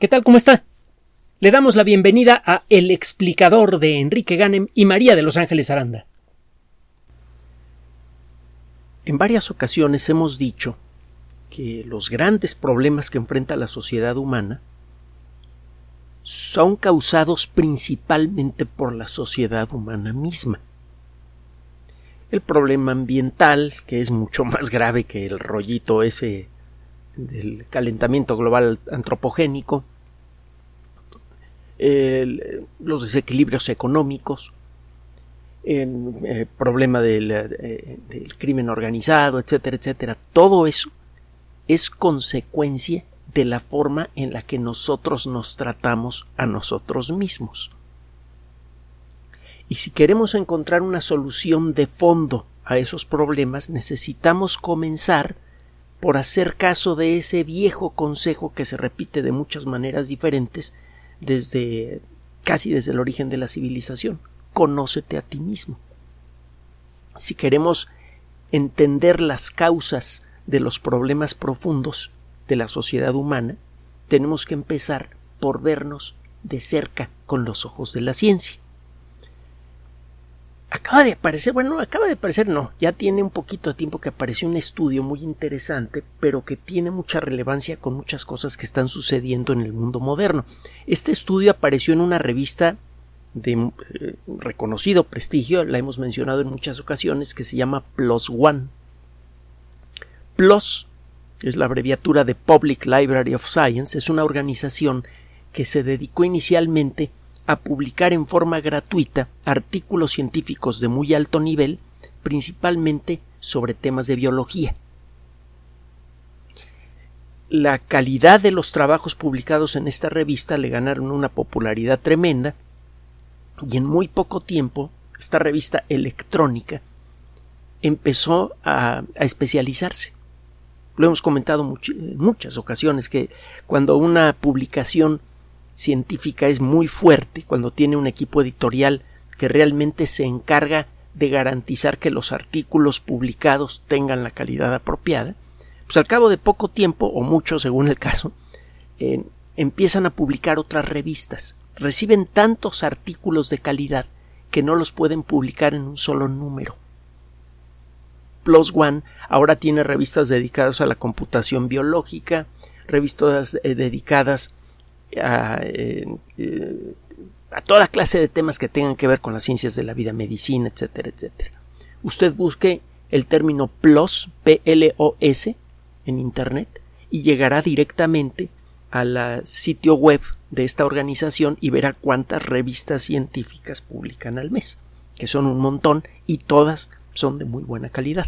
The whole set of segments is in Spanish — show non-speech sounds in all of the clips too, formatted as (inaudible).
¿Qué tal? ¿Cómo está? Le damos la bienvenida a El explicador de Enrique Ganem y María de Los Ángeles Aranda. En varias ocasiones hemos dicho que los grandes problemas que enfrenta la sociedad humana son causados principalmente por la sociedad humana misma. El problema ambiental, que es mucho más grave que el rollito ese del calentamiento global antropogénico, los desequilibrios económicos, el, eh, problema del, eh, del crimen organizado, etcétera, etcétera. Todo eso es consecuencia de la forma en la que nosotros nos tratamos a nosotros mismos. Y si queremos encontrar una solución de fondo a esos problemas, necesitamos comenzar por hacer caso de ese viejo consejo que se repite de muchas maneras diferentes desde casi desde el origen de la civilización. Conócete a ti mismo. Si queremos entender las causas de los problemas profundos de la sociedad humana, tenemos que empezar por vernos de cerca con los ojos de la ciencia acaba de aparecer, bueno, acaba de aparecer, no, ya tiene un poquito de tiempo que apareció un estudio muy interesante, pero que tiene mucha relevancia con muchas cosas que están sucediendo en el mundo moderno. Este estudio apareció en una revista de eh, reconocido prestigio, la hemos mencionado en muchas ocasiones, que se llama PLOS ONE. PLOS es la abreviatura de Public Library of Science, es una organización que se dedicó inicialmente a publicar en forma gratuita artículos científicos de muy alto nivel, principalmente sobre temas de biología. La calidad de los trabajos publicados en esta revista le ganaron una popularidad tremenda y en muy poco tiempo esta revista electrónica empezó a, especializarse. Lo hemos comentado en muchas ocasiones que cuando una publicación científica es muy fuerte, cuando tiene un equipo editorial que realmente se encarga de garantizar que los artículos publicados tengan la calidad apropiada, pues al cabo de poco tiempo, o mucho según el caso, empiezan a publicar otras revistas. Reciben tantos artículos de calidad que no los pueden publicar en un solo número. Plus One ahora tiene revistas dedicadas a la computación biológica, revistas eh, dedicadas a, a toda clase de temas que tengan que ver con las ciencias de la vida, medicina, etcétera, etcétera. Usted busque el término PLOS, P-L-O-S, en Internet y llegará directamente al sitio web de esta organización y verá cuántas revistas científicas publican al mes, que son un montón y todas son de muy buena calidad.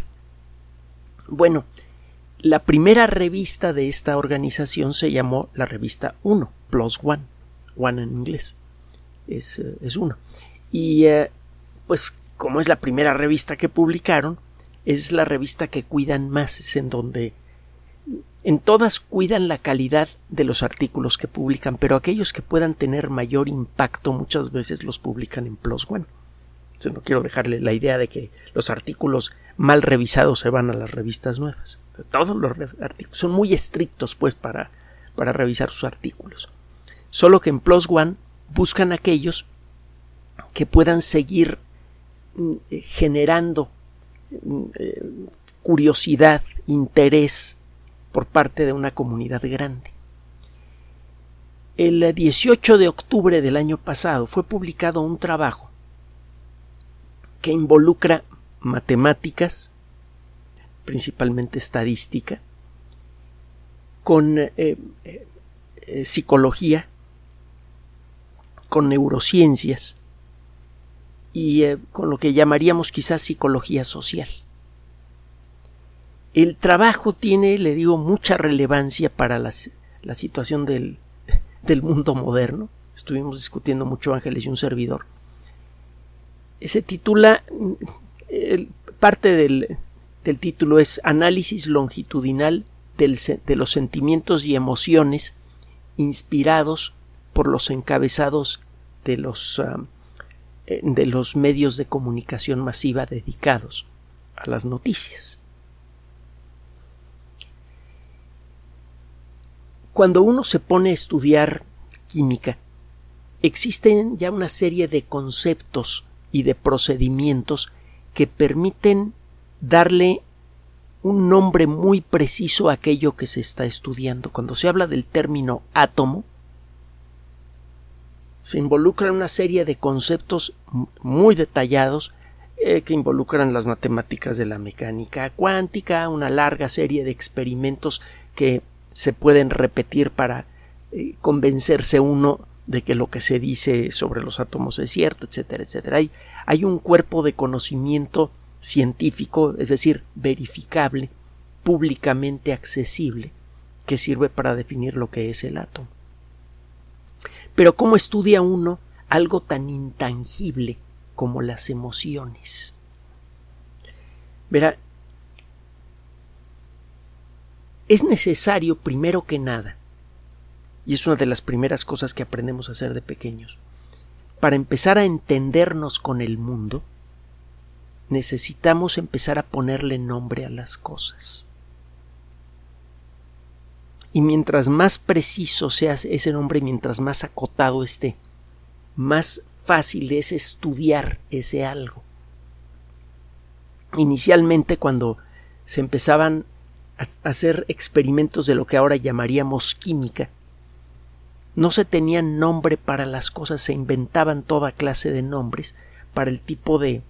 Bueno, la primera revista de esta organización se llamó la revista 1, Plus One, One en inglés, es, eh, es uno. Y eh, pues como es la primera revista que publicaron, es la revista que cuidan más, es en donde en todas cuidan la calidad de los artículos que publican, pero aquellos que puedan tener mayor impacto muchas veces los publican en Plus One. no quiero dejarle la idea de que los artículos mal revisados se van a las revistas nuevas. Todos los artículos son muy estrictos, pues, para, para revisar sus artículos. Solo que en Plus One buscan aquellos que puedan seguir mm, eh, generando mm, eh, curiosidad, interés por parte de una comunidad grande. El 18 de octubre del año pasado fue publicado un trabajo que involucra matemáticas, principalmente estadística, con eh, eh, eh, psicología, con neurociencias y con lo que llamaríamos quizás psicología social. El trabajo tiene, le digo, mucha relevancia para la situación del, (laughs) del mundo moderno. Estuvimos discutiendo mucho Ángeles y un servidor. Se titula parte del, título es Análisis longitudinal de los sentimientos y emociones inspirados por los encabezados de los, eh, de los medios de comunicación masiva dedicados a las noticias. cuando uno se pone a estudiar química, existen ya una serie de conceptos y de procedimientos que permiten darle un nombre muy preciso a aquello que se está estudiando. Cuando se habla del término átomo, se involucran una serie de conceptos muy detallados eh, que involucran las matemáticas de la mecánica cuántica, una larga serie de experimentos que se pueden repetir para eh, convencerse uno de que lo que se dice sobre los átomos es cierto, etcétera, etcétera. Hay un cuerpo de conocimiento científico, es decir, verificable, públicamente accesible, que sirve para definir lo que es el átomo. Pero ¿cómo estudia uno algo tan intangible como las emociones? Verá, es necesario, primero que nada, y es una de las primeras cosas que aprendemos a hacer de pequeños, para empezar a entendernos con el mundo, necesitamos empezar a ponerle nombre a las cosas. Y mientras más preciso sea ese nombre, mientras más acotado esté, más fácil es estudiar ese algo. Inicialmente, cuando se empezaban a hacer experimentos de lo que ahora llamaríamos química, no se tenían nombre para las cosas, se inventaban toda clase de nombres para el tipo de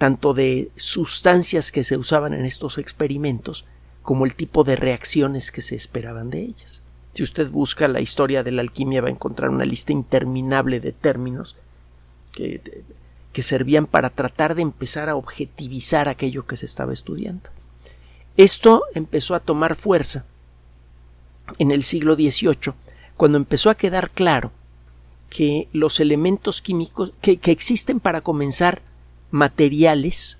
tanto de sustancias que se usaban en estos experimentos como el tipo de reacciones que se esperaban de ellas. Si usted busca la historia de la alquimia va a encontrar una lista interminable de términos que, que servían para tratar de empezar a objetivizar aquello que se estaba estudiando. Esto empezó a tomar fuerza en el siglo XVIII, cuando empezó a quedar claro que los elementos químicos que, que existen para comenzar materiales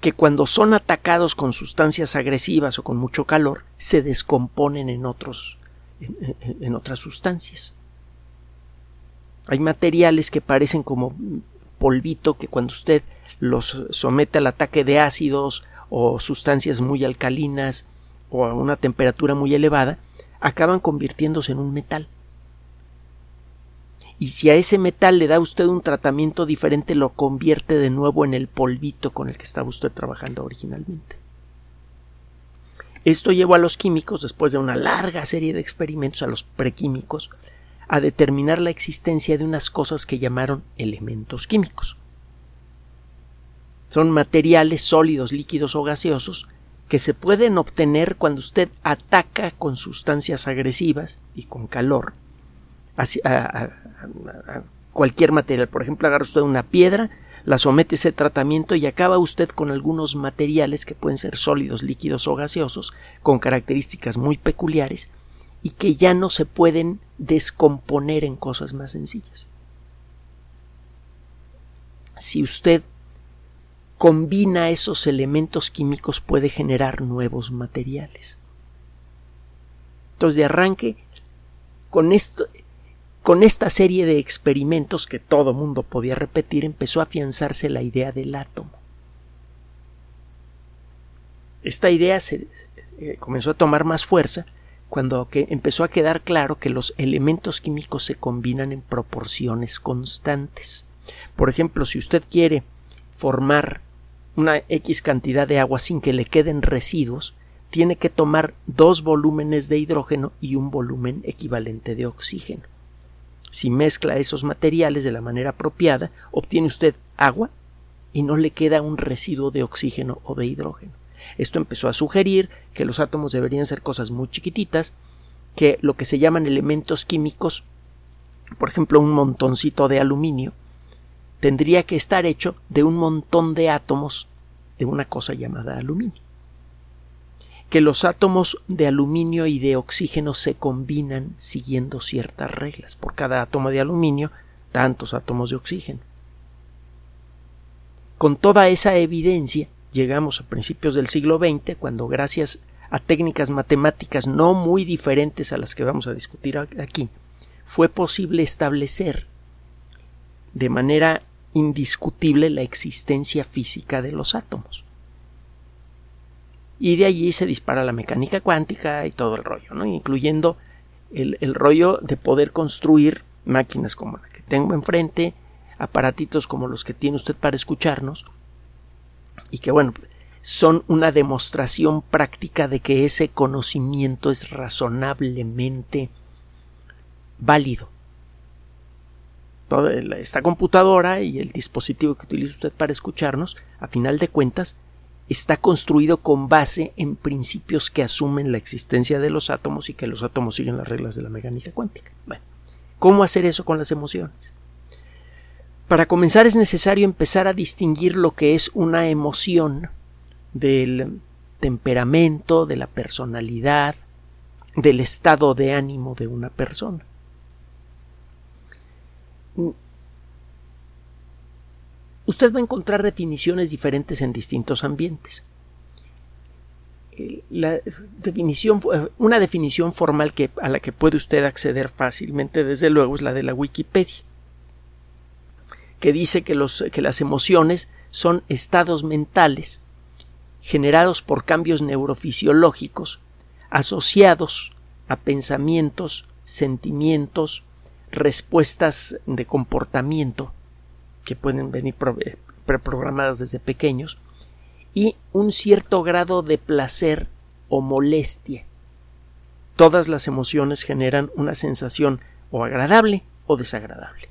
que cuando son atacados con sustancias agresivas o con mucho calor se descomponen en otros en, otras sustancias. Hay materiales que parecen como polvito que cuando usted los somete al ataque de ácidos o sustancias muy alcalinas o a una temperatura muy elevada, acaban convirtiéndose en un metal y si a ese metal le da usted un tratamiento diferente lo convierte de nuevo en el polvito con el que estaba usted trabajando originalmente. Esto llevó a los químicos, después de una larga serie de experimentos, a los prequímicos, a determinar la existencia de unas cosas que llamaron elementos químicos. Son materiales sólidos, líquidos o gaseosos que se pueden obtener cuando usted ataca con sustancias agresivas y con calor cualquier material. Por ejemplo, agarra usted una piedra, la somete a ese tratamiento y acaba usted con algunos materiales que pueden ser sólidos, líquidos o gaseosos, con características muy peculiares y que ya no se pueden descomponer en cosas más sencillas. Si usted combina esos elementos químicos puede generar nuevos materiales. Entonces, de arranque, con esto, con esta serie de experimentos que todo mundo podía repetir empezó a afianzarse la idea del átomo. Esta idea se, eh, comenzó a tomar más fuerza cuando empezó a quedar claro que los elementos químicos se combinan en proporciones constantes. Por ejemplo, si usted quiere formar una X cantidad de agua sin que le queden residuos, tiene que tomar dos volúmenes de hidrógeno y un volumen equivalente de oxígeno. Si mezcla esos materiales de la manera apropiada, obtiene usted agua y no le queda un residuo de oxígeno o de hidrógeno. Esto empezó a sugerir que los átomos deberían ser cosas muy chiquititas, que lo que se llaman elementos químicos, por ejemplo un montoncito de aluminio, tendría que estar hecho de un montón de átomos de una cosa llamada aluminio que los átomos de aluminio y de oxígeno se combinan siguiendo ciertas reglas. Por cada átomo de aluminio, tantos átomos de oxígeno. Con toda esa evidencia, llegamos a principios del siglo XX, cuando gracias a técnicas matemáticas no muy diferentes a las que vamos a discutir aquí, fue posible establecer de manera indiscutible la existencia física de los átomos Y de allí se dispara la mecánica cuántica y todo el rollo, ¿no? incluyendo el, el rollo de poder construir máquinas como la que tengo enfrente, aparatitos como los que tiene usted para escucharnos, y que bueno, son una demostración práctica de que ese conocimiento es razonablemente válido. Toda esta computadora y el dispositivo que utiliza usted para escucharnos, a final de cuentas, está construido con base en principios que asumen la existencia de los átomos y que los átomos siguen las reglas de la mecánica cuántica. Bueno, ¿cómo hacer eso con las emociones? Para comenzar es necesario empezar a distinguir lo que es una emoción del temperamento, de la personalidad, del estado de ánimo de una persona. Usted va a encontrar definiciones diferentes en distintos ambientes. La definición, una definición formal que, a la que puede usted acceder fácilmente, desde luego, es la de la Wikipedia, que dice que, los, que las emociones son estados mentales generados por cambios neurofisiológicos asociados a pensamientos, sentimientos, respuestas de comportamiento que pueden venir eh, preprogramadas desde pequeños, y un cierto grado de placer o molestia. Todas las emociones generan una sensación o agradable o desagradable.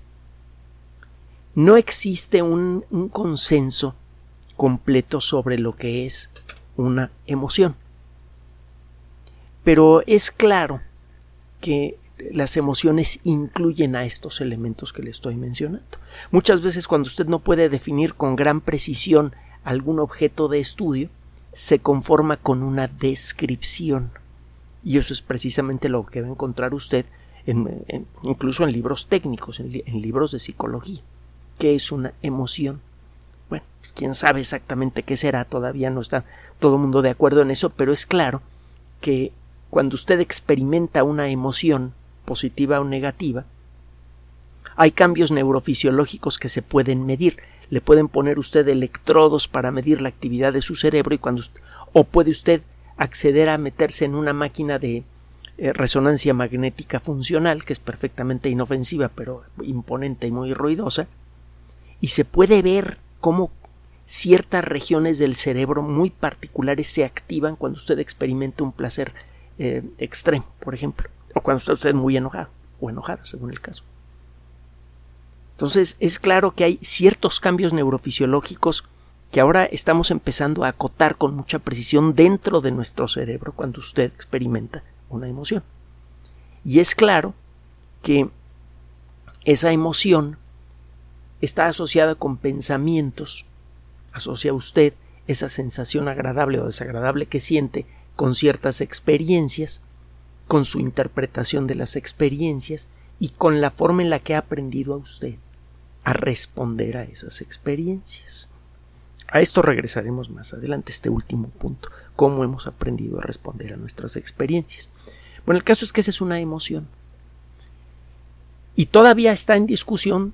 No existe un, un consenso completo sobre lo que es una emoción. Pero es claro que las emociones incluyen a estos elementos que le estoy mencionando. Muchas veces cuando usted no puede definir con gran precisión algún objeto de estudio, se conforma con una descripción. Y eso es precisamente lo que va a encontrar usted incluso en libros técnicos, en, en libros de psicología. ¿Qué es una emoción? Bueno, quién sabe exactamente qué será, todavía no está todo el mundo de acuerdo en eso, pero es claro que cuando usted experimenta una emoción, positiva o negativa, hay cambios neurofisiológicos que se pueden medir. Le pueden poner usted electrodos para medir la actividad de su cerebro y cuando o puede usted acceder a meterse en una máquina de eh, resonancia magnética funcional que es perfectamente inofensiva pero imponente y muy ruidosa y se puede ver cómo ciertas regiones del cerebro muy particulares se activan cuando usted experimenta un placer eh, extremo, por ejemplo o cuando está usted muy enojado o enojada, según el caso. Entonces, es claro que hay ciertos cambios neurofisiológicos que ahora estamos empezando a acotar con mucha precisión dentro de nuestro cerebro cuando usted experimenta una emoción. Y es claro que esa emoción está asociada con pensamientos, asocia usted esa sensación agradable o desagradable que siente con ciertas experiencias, con su interpretación de las experiencias y con la forma en la que ha aprendido a usted a responder a esas experiencias. A esto regresaremos más adelante, este último punto, cómo hemos aprendido a responder a nuestras experiencias. Bueno, el caso es que esa es una emoción. Y todavía está en discusión,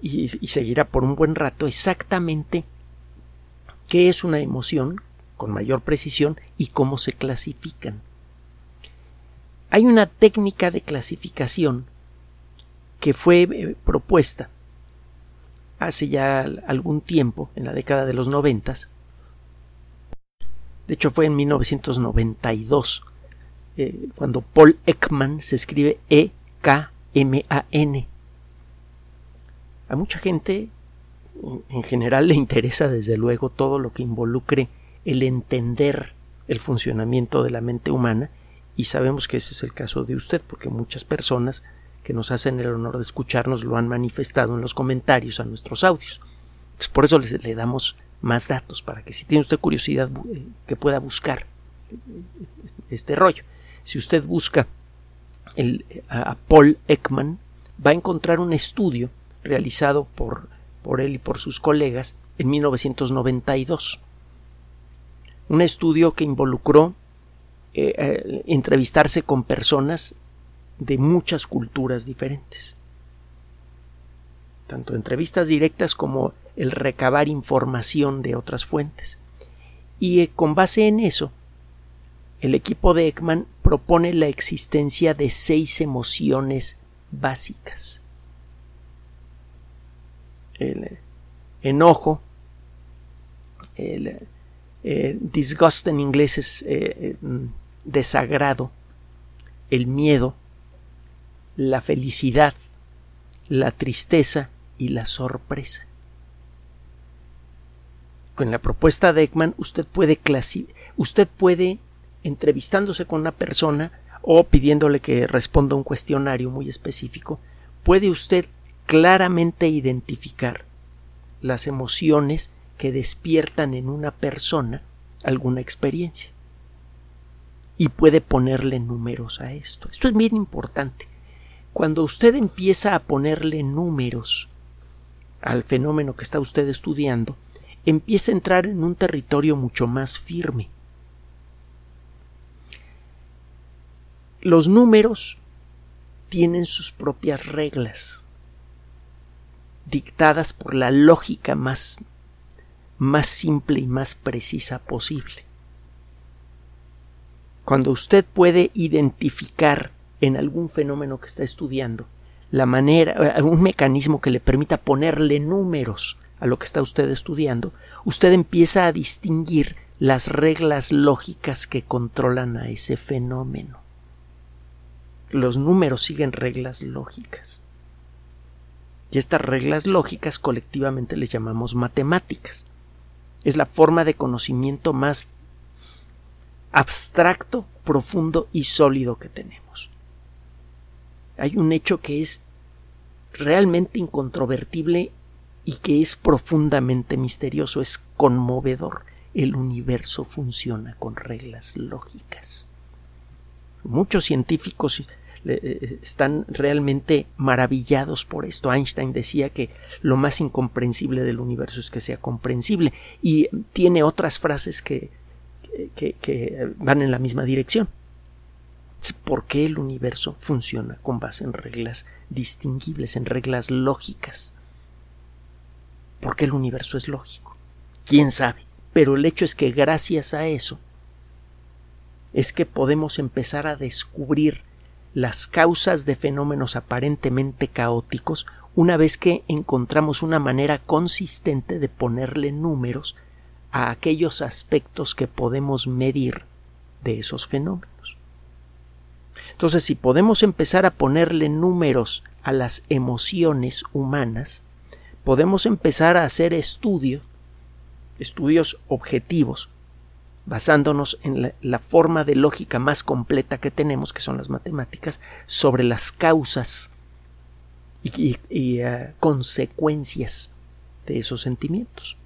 y, y seguirá por un buen rato, exactamente qué es una emoción con mayor precisión y cómo se clasifican. Hay una técnica de clasificación que fue eh, propuesta hace ya algún tiempo, en la década de los noventas. De hecho, fue en 1992, eh, cuando Paul Ekman se escribe E-K-M-A-N. A mucha gente, en general, le interesa desde luego todo lo que involucre el entender el funcionamiento de la mente humana y sabemos que ese es el caso de usted, porque muchas personas que nos hacen el honor de escucharnos lo han manifestado en los comentarios a nuestros audios. Por eso le damos más datos, para que si tiene usted curiosidad eh, que pueda buscar este rollo. Si usted busca el, a Paul Ekman, va a encontrar un estudio realizado por, por él y por sus colegas en 1992. Un estudio que involucró eh, eh, entrevistarse con personas de muchas culturas diferentes. Tanto entrevistas directas como el recabar información de otras fuentes. Y eh, con base en eso el equipo de Ekman propone la existencia de seis emociones básicas. El enojo, el eh, disgust en inglés es mm, desagrado, el miedo, la felicidad, la tristeza y la sorpresa. Con la propuesta de Ekman usted puede usted puede entrevistándose con una persona o pidiéndole que responda un cuestionario muy específico, puede usted claramente identificar las emociones que despiertan en una persona alguna experiencia. Y puede ponerle números a esto. Esto es bien importante. Cuando usted empieza a ponerle números al fenómeno que está usted estudiando, empieza a entrar en un territorio mucho más firme. Los números tienen sus propias reglas, dictadas por la lógica más, más simple y más precisa posible. Cuando usted puede identificar en algún fenómeno que está estudiando la manera, algún mecanismo que le permita ponerle números a lo que está usted estudiando, usted empieza a distinguir las reglas lógicas que controlan a ese fenómeno los números siguen reglas lógicas. Y estas reglas lógicas colectivamente les llamamos matemáticas. Es la forma de conocimiento más abstracto, profundo y sólido que tenemos. Hay un hecho que es realmente incontrovertible y que es profundamente misterioso, es conmovedor. El universo funciona con reglas lógicas. Muchos científicos eh, están realmente maravillados por esto. Einstein decía que lo más incomprensible del universo es que sea comprensible y tiene otras frases que, que, van en la misma dirección. ¿Por qué el universo funciona con base en reglas distinguibles, en reglas lógicas? ¿Por qué el universo es lógico? ¿Quién sabe? Pero el hecho es que gracias a eso es que podemos empezar a descubrir las causas de fenómenos aparentemente caóticos una vez que encontramos una manera consistente de ponerle números a aquellos aspectos que podemos medir de esos fenómenos. Entonces, si podemos empezar a ponerle números a las emociones humanas, podemos empezar a hacer estudios, estudios objetivos, basándonos en la, forma de lógica más completa que tenemos, que son las matemáticas, sobre las causas y, eh, consecuencias de esos sentimientos.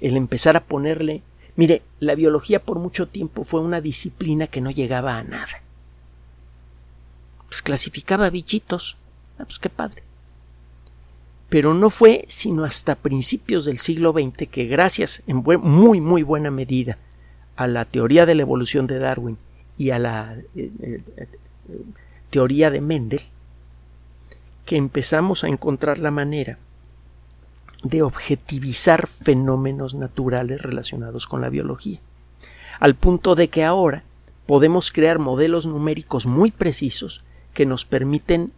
El empezar a ponerle... Mire, la biología por mucho tiempo fue una disciplina que no llegaba a nada. Pues clasificaba bichitos. Ah, pues qué padre pero no fue sino hasta principios del siglo XX que gracias en muy muy buena medida a la teoría de la evolución de Darwin y a la eh, eh, eh, teoría de Mendel que empezamos a encontrar la manera de objetivizar fenómenos naturales relacionados con la biología, al punto de que ahora podemos crear modelos numéricos muy precisos que nos permiten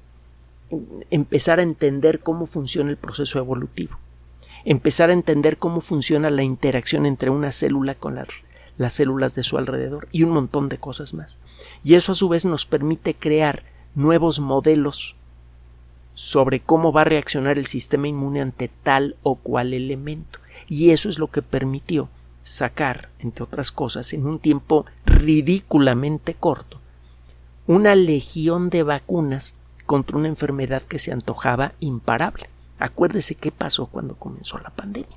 empezar a entender cómo funciona el proceso evolutivo, empezar a entender cómo funciona la interacción entre una célula con las, células de su alrededor y un montón de cosas más. Y eso a su vez nos permite crear nuevos modelos sobre cómo va a reaccionar el sistema inmune ante tal o cual elemento. Y eso es lo que permitió sacar, entre otras cosas, en un tiempo ridículamente corto, una legión de vacunas contra una enfermedad que se antojaba imparable. Acuérdese qué pasó cuando comenzó la pandemia.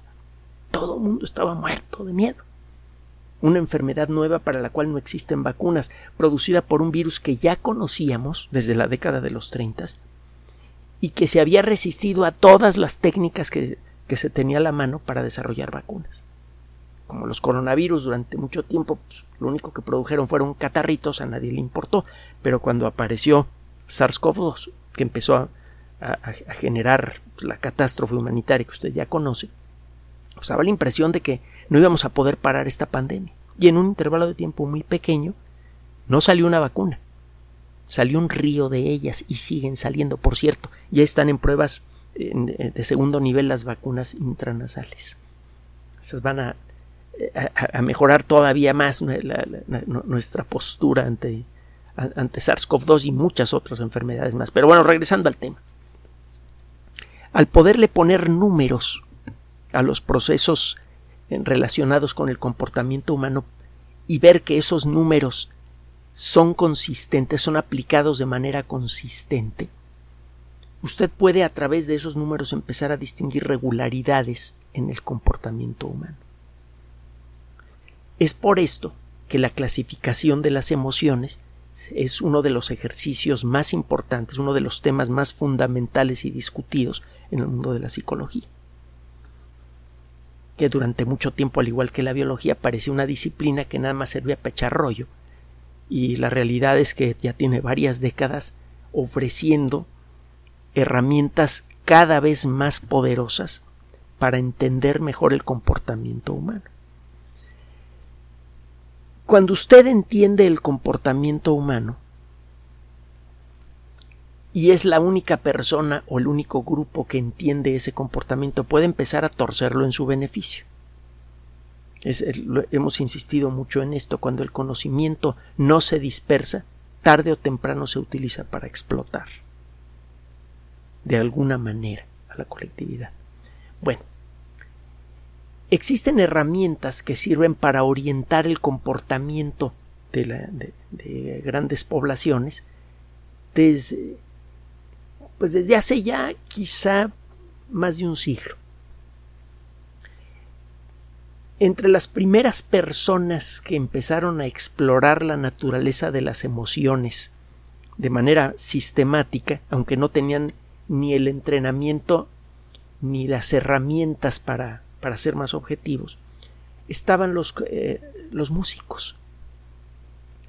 Todo el mundo estaba muerto de miedo. Una enfermedad nueva para la cual no existen vacunas, producida por un virus que ya conocíamos desde la década de los 30 y que se había resistido a todas las técnicas que, que se tenía a la mano para desarrollar vacunas. Como los coronavirus durante mucho tiempo, pues, lo único que produjeron fueron catarritos, a nadie le importó, pero cuando apareció SARS-CoV-2, que empezó a, generar la catástrofe humanitaria que usted ya conoce, pues daba la impresión de que no íbamos a poder parar esta pandemia. Y en un intervalo de tiempo muy pequeño no salió una vacuna. Salió un río de ellas y siguen saliendo. Por cierto, ya están en pruebas de segundo nivel las vacunas intranasales. Esas van a, a, mejorar todavía más nuestra postura ante, ante SARS-CoV-2 y muchas otras enfermedades más. Pero bueno, regresando al tema. Al poderle poner números a los procesos relacionados con el comportamiento humano y ver que esos números son consistentes, son aplicados de manera consistente, usted puede a través de esos números empezar a distinguir regularidades en el comportamiento humano. Es por esto que la clasificación de las emociones es uno de los ejercicios más importantes, uno de los temas más fundamentales y discutidos en el mundo de la psicología. Que durante mucho tiempo, al igual que la biología, parecía una disciplina que nada más servía para echar rollo. Y la realidad es que ya tiene varias décadas ofreciendo herramientas cada vez más poderosas para entender mejor el comportamiento humano. Cuando usted entiende el comportamiento humano, y es la única persona o el único grupo que entiende ese comportamiento, puede empezar a torcerlo en su beneficio. Hemos insistido mucho en esto, cuando el conocimiento no se dispersa, tarde o temprano se utiliza para explotar de alguna manera a la colectividad. Bueno, existen herramientas que sirven para orientar el comportamiento de, de grandes poblaciones desde, pues desde hace ya quizá más de un siglo. Entre las primeras personas que empezaron a explorar la naturaleza de las emociones de manera sistemática, aunque no tenían ni el entrenamiento ni las herramientas para para ser más objetivos, estaban los, eh, los músicos.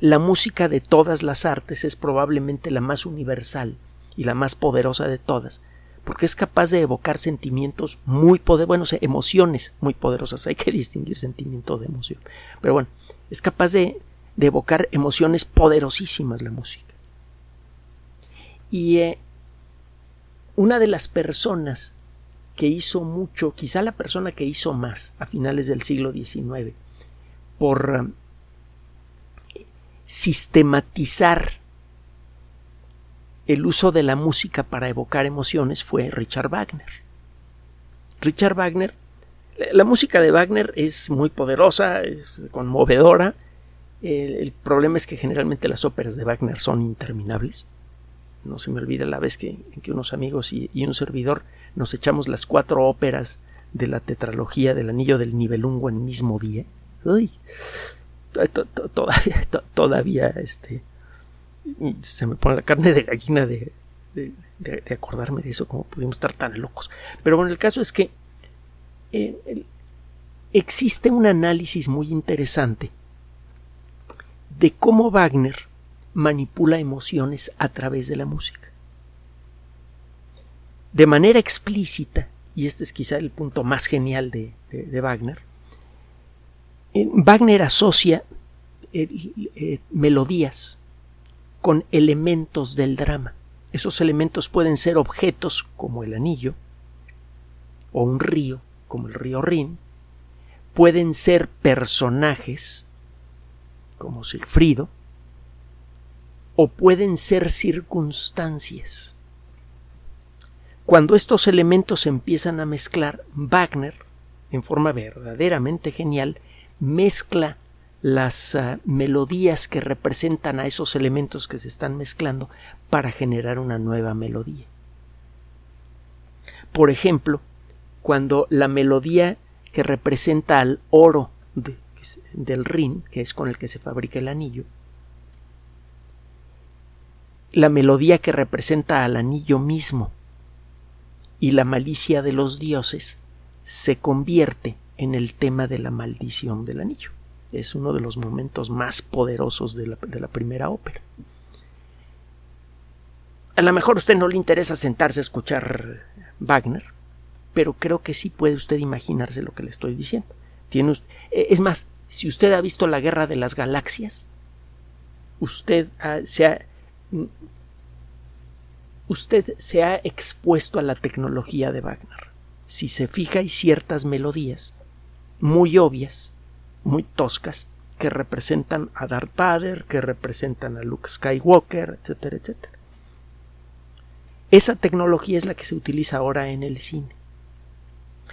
La música de todas las artes es probablemente la más universal y la más poderosa de todas, porque es capaz de evocar sentimientos muy poderosos, bueno, emociones muy poderosas, hay que (laughs) distinguir sentimiento de emoción, pero bueno, es capaz de, de evocar emociones poderosísimas la música. Y eh, una de las personas que hizo mucho, quizá la persona que hizo más a finales del siglo XIX, por um, sistematizar el uso de la música para evocar emociones fue Richard Wagner. Richard Wagner, la música de Wagner es muy poderosa, es conmovedora. El, problema es que generalmente las óperas de Wagner son interminables. No se me olvida la vez que, que unos amigos y un servidor nos echamos las cuatro óperas de la tetralogía del Anillo del Nibelungo en mismo día. todavía, (laughs) todavía este, se me pone la carne de gallina de, acordarme de eso, como pudimos estar tan locos. Pero bueno, el caso es que eh, existe un análisis muy interesante de cómo Wagner manipula emociones a través de la música de manera explícita, y este es quizá el punto más genial de, Wagner, Wagner asocia eh, melodías con elementos del drama. Esos elementos pueden ser objetos como el anillo, o un río como el río Rin, pueden ser personajes como Sigfrido, o pueden ser circunstancias. Cuando estos elementos empiezan a mezclar, Wagner, en forma verdaderamente genial, mezcla las ah, melodías que representan a esos elementos que se están mezclando para generar una nueva melodía. Por ejemplo, cuando la melodía que representa al oro del Rin, que es con el que se fabrica el anillo, la melodía que representa al anillo mismo, y la malicia de los dioses se convierte en el tema de la maldición del anillo. Es uno de los momentos más poderosos de la, primera ópera. A lo mejor a usted no le interesa sentarse a escuchar Wagner, pero creo que sí puede usted imaginarse lo que le estoy diciendo. Tiene e, es más, Si usted ha visto la Guerra de las Galaxias, usted se ha, usted se ha expuesto a la tecnología de Wagner. Si se fija, hay ciertas melodías muy obvias, muy toscas, que representan a Darth Vader, que representan a Luke Skywalker, etcétera, etcétera. Esa tecnología es la que se utiliza ahora en el cine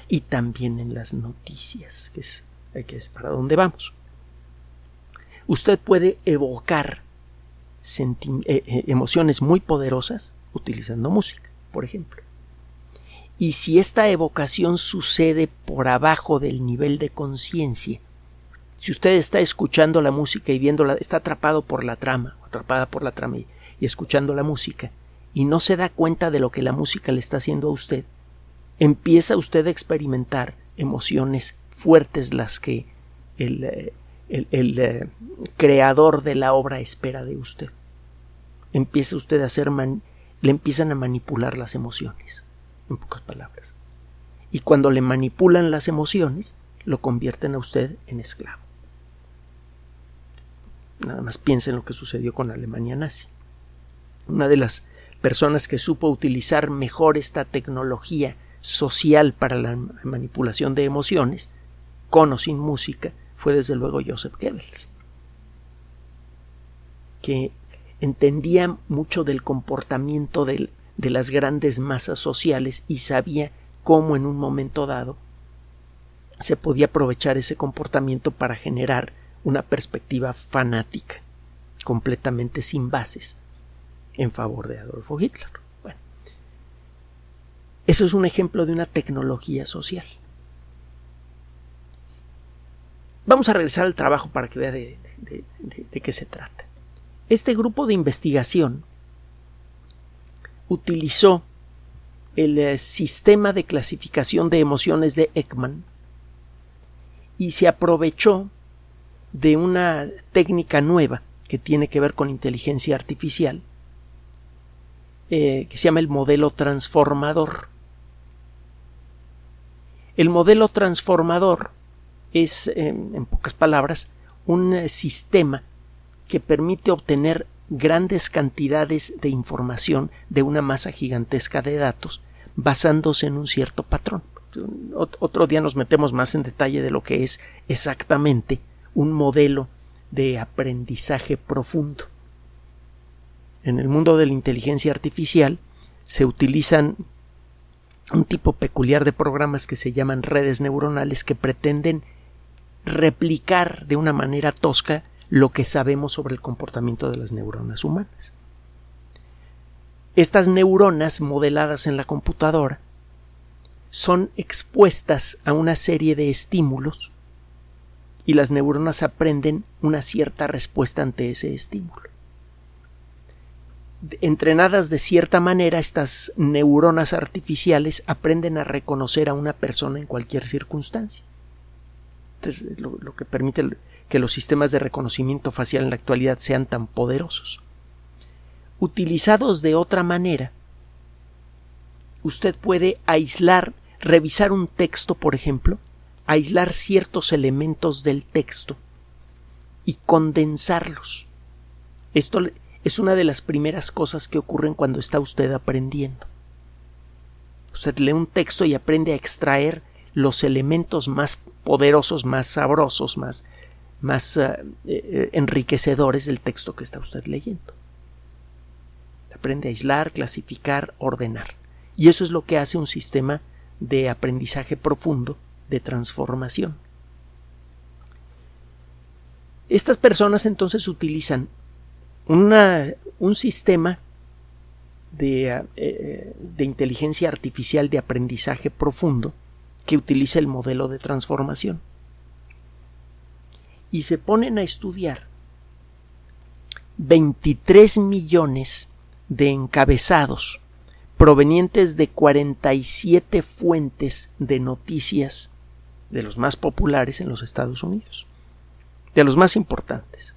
y también en las noticias, que es, es para dónde vamos. Usted puede evocar eh, eh, emociones muy poderosas utilizando música, por ejemplo. Y si esta evocación sucede por abajo del nivel de conciencia, si usted está escuchando la música y viéndola, está atrapado por la trama, atrapada por la trama y, escuchando la música, y no se da cuenta de lo que la música le está haciendo a usted, empieza usted a experimentar emociones fuertes las que el, eh, el, eh, creador de la obra espera de usted. Empieza usted a hacer le empiezan a manipular las emociones, en pocas palabras. Y cuando le manipulan las emociones, lo convierten a usted en esclavo. Nada más piensa en lo que sucedió con Alemania nazi. Una de las personas que supo utilizar mejor esta tecnología social para la manipulación de emociones, con o sin música, fue desde luego Joseph Goebbels, que entendía mucho del comportamiento de las grandes masas sociales y sabía cómo en un momento dado se podía aprovechar ese comportamiento para generar una perspectiva fanática, completamente sin bases, en favor de Adolfo Hitler. Bueno, eso es un ejemplo de una tecnología social. Vamos a regresar al trabajo para que vea de qué se trata. Este grupo de investigación utilizó el eh, sistema de clasificación de emociones de Ekman y se aprovechó de una técnica nueva que tiene que ver con inteligencia artificial eh, que se llama el modelo transformador. El modelo transformador es, en pocas palabras, un sistema que permite obtener grandes cantidades de información de una masa gigantesca de datos basándose en un cierto patrón. Otro día nos metemos más en detalle de lo que es exactamente un modelo de aprendizaje profundo. En el mundo de la inteligencia artificial se utilizan un tipo peculiar de programas que se llaman redes neuronales que pretenden replicar de una manera tosca lo que sabemos sobre el comportamiento de las neuronas humanas. Estas neuronas modeladas en la computadora son expuestas a una serie de estímulos y las neuronas aprenden una cierta respuesta ante ese estímulo. Entrenadas de cierta manera, estas neuronas artificiales aprenden a reconocer a una persona en cualquier circunstancia. lo, que permite que los sistemas de reconocimiento facial en la actualidad sean tan poderosos. Utilizados de otra manera, usted puede aislar, revisar un texto, por ejemplo, aislar ciertos elementos del texto y condensarlos. Esto es una de las primeras cosas que ocurren cuando está usted aprendiendo. Usted lee un texto y aprende a extraer los elementos más poderosos, más sabrosos, más más eh, eh, enriquecedores del texto que está usted leyendo. Aprende a aislar, clasificar, ordenar. Y eso es lo que hace un sistema de aprendizaje profundo, de transformación. Estas personas entonces utilizan un sistema de, eh, de inteligencia artificial de aprendizaje profundo que utiliza el modelo de transformación y se ponen a estudiar 23 millones de encabezados provenientes de 47 fuentes de noticias de los más populares en los Estados Unidos, de los más importantes.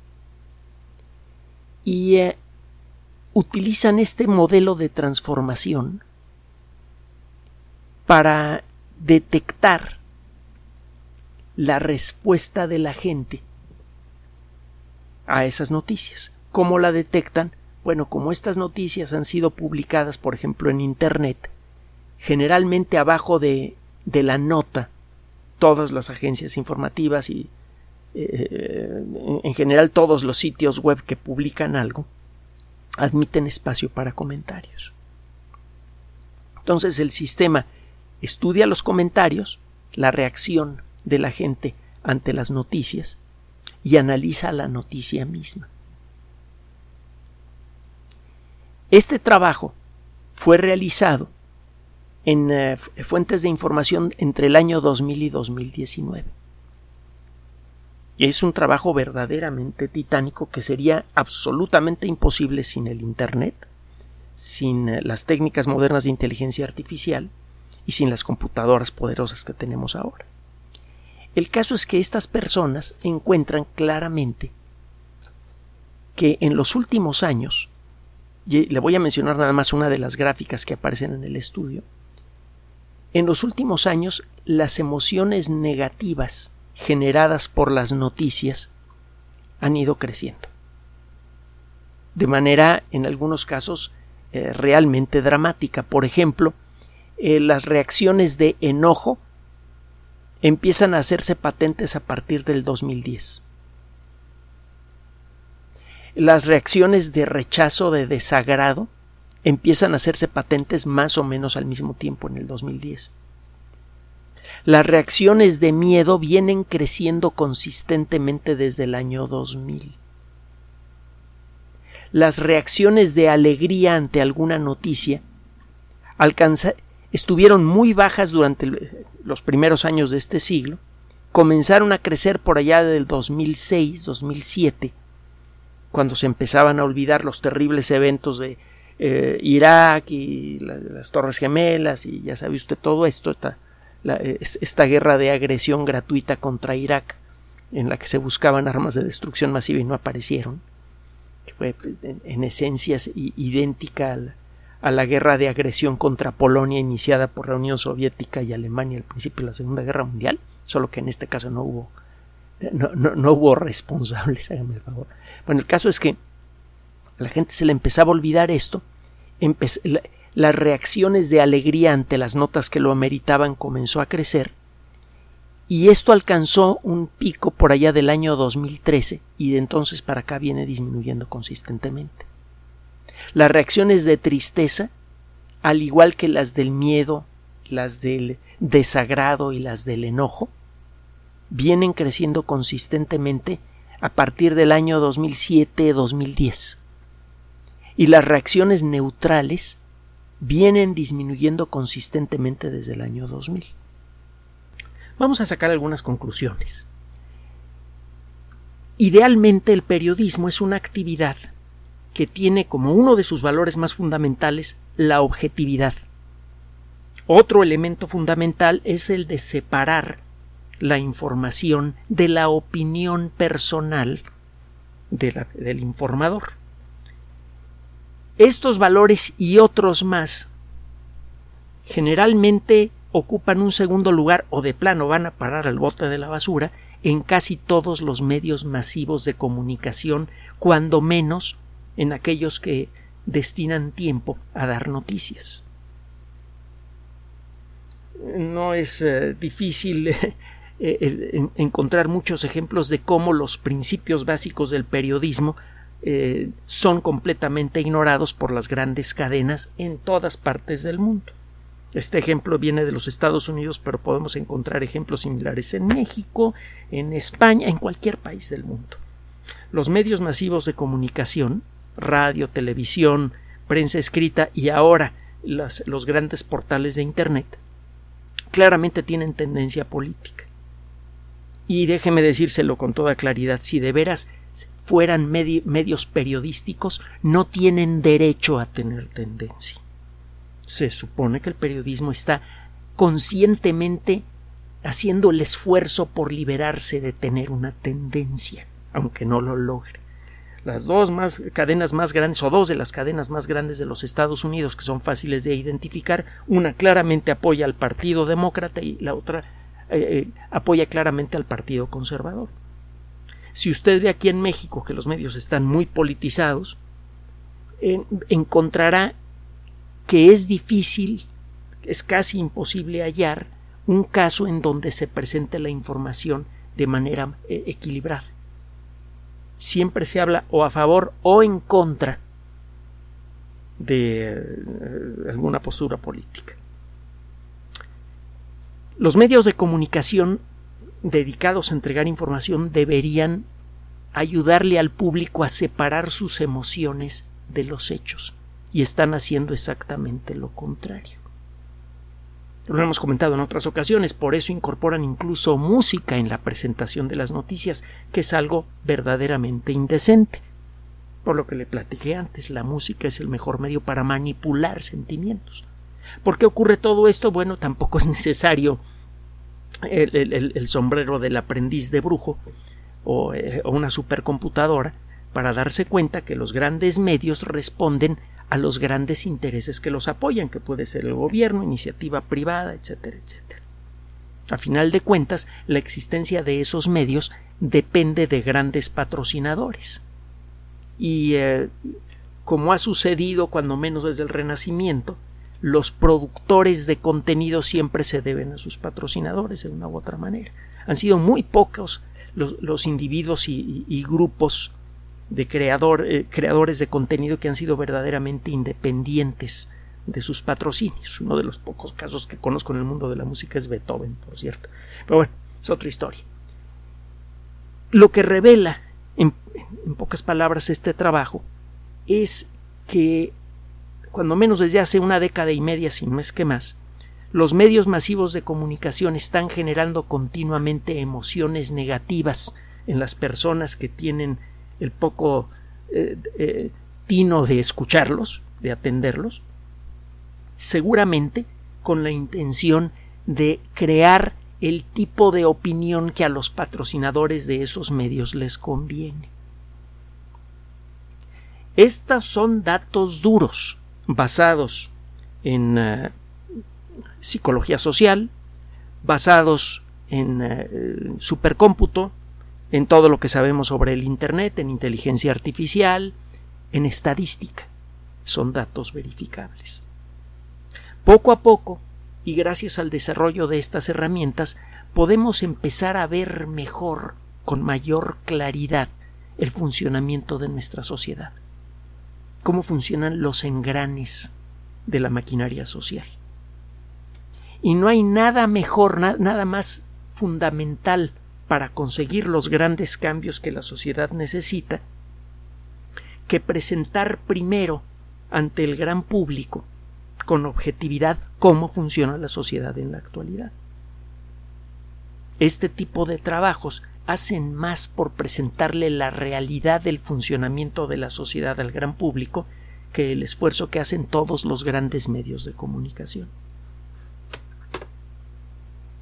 Y eh, utilizan este modelo de transformación para detectar la respuesta de la gente a esas noticias. ¿Cómo la detectan? Bueno, como estas noticias han sido publicadas, por ejemplo, en Internet, generalmente abajo de, de la nota, todas las agencias informativas y eh, en general todos los sitios web que publican algo, admiten espacio para comentarios. Entonces el sistema estudia los comentarios, la reacción de la gente ante las noticias y analiza la noticia misma. Este trabajo fue realizado en eh, fuentes de información entre el año 2000 y 2019. Es un trabajo verdaderamente titánico que sería absolutamente imposible sin el Internet, sin eh, las técnicas modernas de inteligencia artificial y sin las computadoras poderosas que tenemos ahora. El caso es que estas personas encuentran claramente que en los últimos años, y le voy a mencionar nada más una de las gráficas que aparecen en el estudio, en los últimos años las emociones negativas generadas por las noticias han ido creciendo. De manera, en algunos casos, eh, realmente dramática. Por ejemplo, eh, las reacciones de enojo empiezan a hacerse patentes a partir del 2010. Las reacciones de rechazo, de desagrado, empiezan a hacerse patentes más o menos al mismo tiempo en el 2010. Las reacciones de miedo vienen creciendo consistentemente desde el año 2000. Las reacciones de alegría ante alguna noticia estuvieron muy bajas durante los primeros años de este siglo, comenzaron a crecer por allá del 2006, 2007, cuando se empezaban a olvidar los terribles eventos de eh, Irak y las Torres Gemelas y ya sabe usted todo esto, esta, esta guerra de agresión gratuita contra Irak en la que se buscaban armas de destrucción masiva y no aparecieron, que fue pues, en, esencia idéntica a a la guerra de agresión contra Polonia iniciada por la Unión Soviética y Alemania al principio de la Segunda Guerra Mundial, solo que en este caso no hubo no, hubo responsables, hágame el favor. Bueno, el caso es que a la gente se le empezaba a olvidar esto, las reacciones de alegría ante las notas que lo ameritaban comenzó a crecer y esto alcanzó un pico por allá del año 2013 y de entonces para acá viene disminuyendo consistentemente. Las reacciones de tristeza, al igual que las del miedo, las del desagrado y las del enojo, vienen creciendo consistentemente a partir del año 2007-2010. Y las reacciones neutrales vienen disminuyendo consistentemente desde el año 2000. Vamos a sacar algunas conclusiones. Idealmente el periodismo es una actividad que tiene como uno de sus valores más fundamentales la objetividad. Otro elemento fundamental es el de separar la información de la opinión personal del informador. Estos valores y otros más generalmente ocupan un segundo lugar o de plano van a parar al bote de la basura en casi todos los medios masivos de comunicación, cuando menos en aquellos que destinan tiempo a dar noticias. No es eh, difícil (laughs) eh, encontrar muchos ejemplos de cómo los principios básicos del periodismo eh, son completamente ignorados por las grandes cadenas en todas partes del mundo. Este ejemplo viene de los Estados Unidos, pero podemos encontrar ejemplos similares en México, en España, en cualquier país del mundo. Los medios masivos de comunicación radio, televisión, prensa escrita y ahora los grandes portales de Internet, claramente tienen tendencia política. Y déjeme decírselo con toda claridad, si de veras fueran medios periodísticos, no tienen derecho a tener tendencia. Se supone que el periodismo está conscientemente haciendo el esfuerzo por liberarse de tener una tendencia, aunque no lo logre las dos más, cadenas más grandes o dos de las cadenas más grandes de los Estados Unidos que son fáciles de identificar, una claramente apoya al Partido Demócrata y la otra eh, apoya claramente al Partido Conservador. Si usted ve aquí en México que los medios están muy politizados, encontrará que es difícil, es casi imposible hallar un caso en donde se presente la información de manera eh, equilibrada. Siempre se habla o a favor o en contra de eh, alguna postura política. Los medios de comunicación dedicados a entregar información deberían ayudarle al público a separar sus emociones de los hechos y están haciendo exactamente lo contrario. Lo hemos comentado en otras ocasiones, por eso incorporan incluso música en la presentación de las noticias, que es algo verdaderamente indecente. Por lo que le platiqué antes, la música es el mejor medio para manipular sentimientos. ¿Por qué ocurre todo esto? Bueno, tampoco es necesario el, sombrero del aprendiz de brujo o, eh, o una supercomputadora para darse cuenta que los grandes medios responden a los grandes intereses que los apoyan, que puede ser el gobierno, iniciativa privada, etcétera, etcétera. A final de cuentas, la existencia de esos medios depende de grandes patrocinadores. Y eh, como ha sucedido cuando menos desde el Renacimiento, los productores de contenido siempre se deben a sus patrocinadores de una u otra manera. Han sido muy pocos los, individuos y grupos de creador, eh, creadores de contenido que han sido verdaderamente independientes de sus patrocinios. Uno de los pocos casos que conozco en el mundo de la música es Beethoven, por cierto. Pero bueno, es otra historia. Lo que revela, en, en pocas palabras, este trabajo es que, cuando menos desde hace una década y media, sin más que más, los medios masivos de comunicación están generando continuamente emociones negativas en las personas que tienen el poco eh, eh, tino de escucharlos, de atenderlos, seguramente con la intención de crear el tipo de opinión que a los patrocinadores de esos medios les conviene. Estos son datos duros, basados en eh, psicología social, basados en supercómputo, en todo lo que sabemos sobre el Internet, en inteligencia artificial, en estadística. Son datos verificables. Poco a poco, y gracias al desarrollo de estas herramientas, podemos empezar a ver mejor, con mayor claridad, el funcionamiento de nuestra sociedad. Cómo funcionan los engranes de la maquinaria social. Y no hay nada mejor, nada más fundamental para conseguir los grandes cambios que la sociedad necesita que presentar primero ante el gran público con objetividad cómo funciona la sociedad en la actualidad. Este tipo de trabajos hacen más por presentarle la realidad del funcionamiento de la sociedad al gran público que el esfuerzo que hacen todos los grandes medios de comunicación.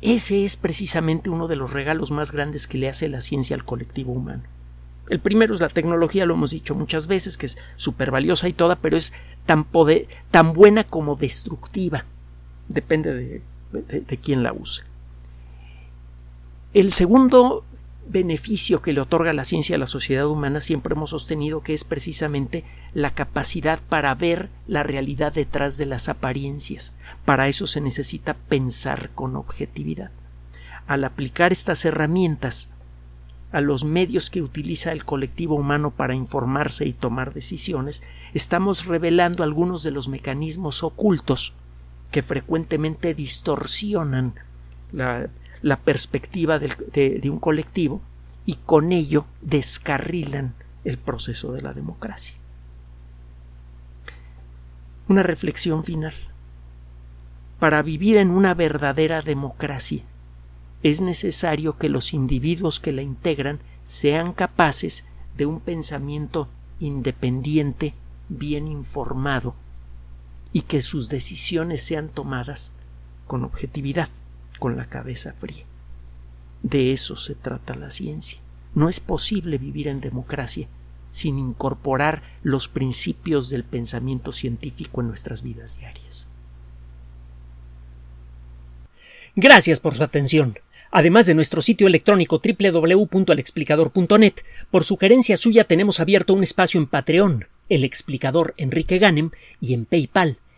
Ese es precisamente uno de los regalos más grandes que le hace la ciencia al colectivo humano. El primero es la tecnología, lo hemos dicho muchas veces, que es súper valiosa y toda, pero es tan, tan buena como destructiva. Depende de, de quién la use. El segundo beneficio que le otorga la ciencia a la sociedad humana siempre hemos sostenido que es precisamente la capacidad para ver la realidad detrás de las apariencias. Para eso se necesita pensar con objetividad. Al aplicar estas herramientas a los medios que utiliza el colectivo humano para informarse y tomar decisiones, estamos revelando algunos de los mecanismos ocultos que frecuentemente distorsionan la, la perspectiva de, un colectivo y con ello descarrilan el proceso de la democracia. Una reflexión final. Para vivir en una verdadera democracia es necesario que los individuos que la integran sean capaces de un pensamiento independiente, bien informado, y que sus decisiones sean tomadas con objetividad con la cabeza fría. De eso se trata la ciencia. No es posible vivir en democracia sin incorporar los principios del pensamiento científico en nuestras vidas diarias. Gracias por su atención. Además de nuestro sitio electrónico www.alexplicador.net, por sugerencia suya tenemos abierto un espacio en Patreon, el explicador Enrique Ganem, y en PayPal,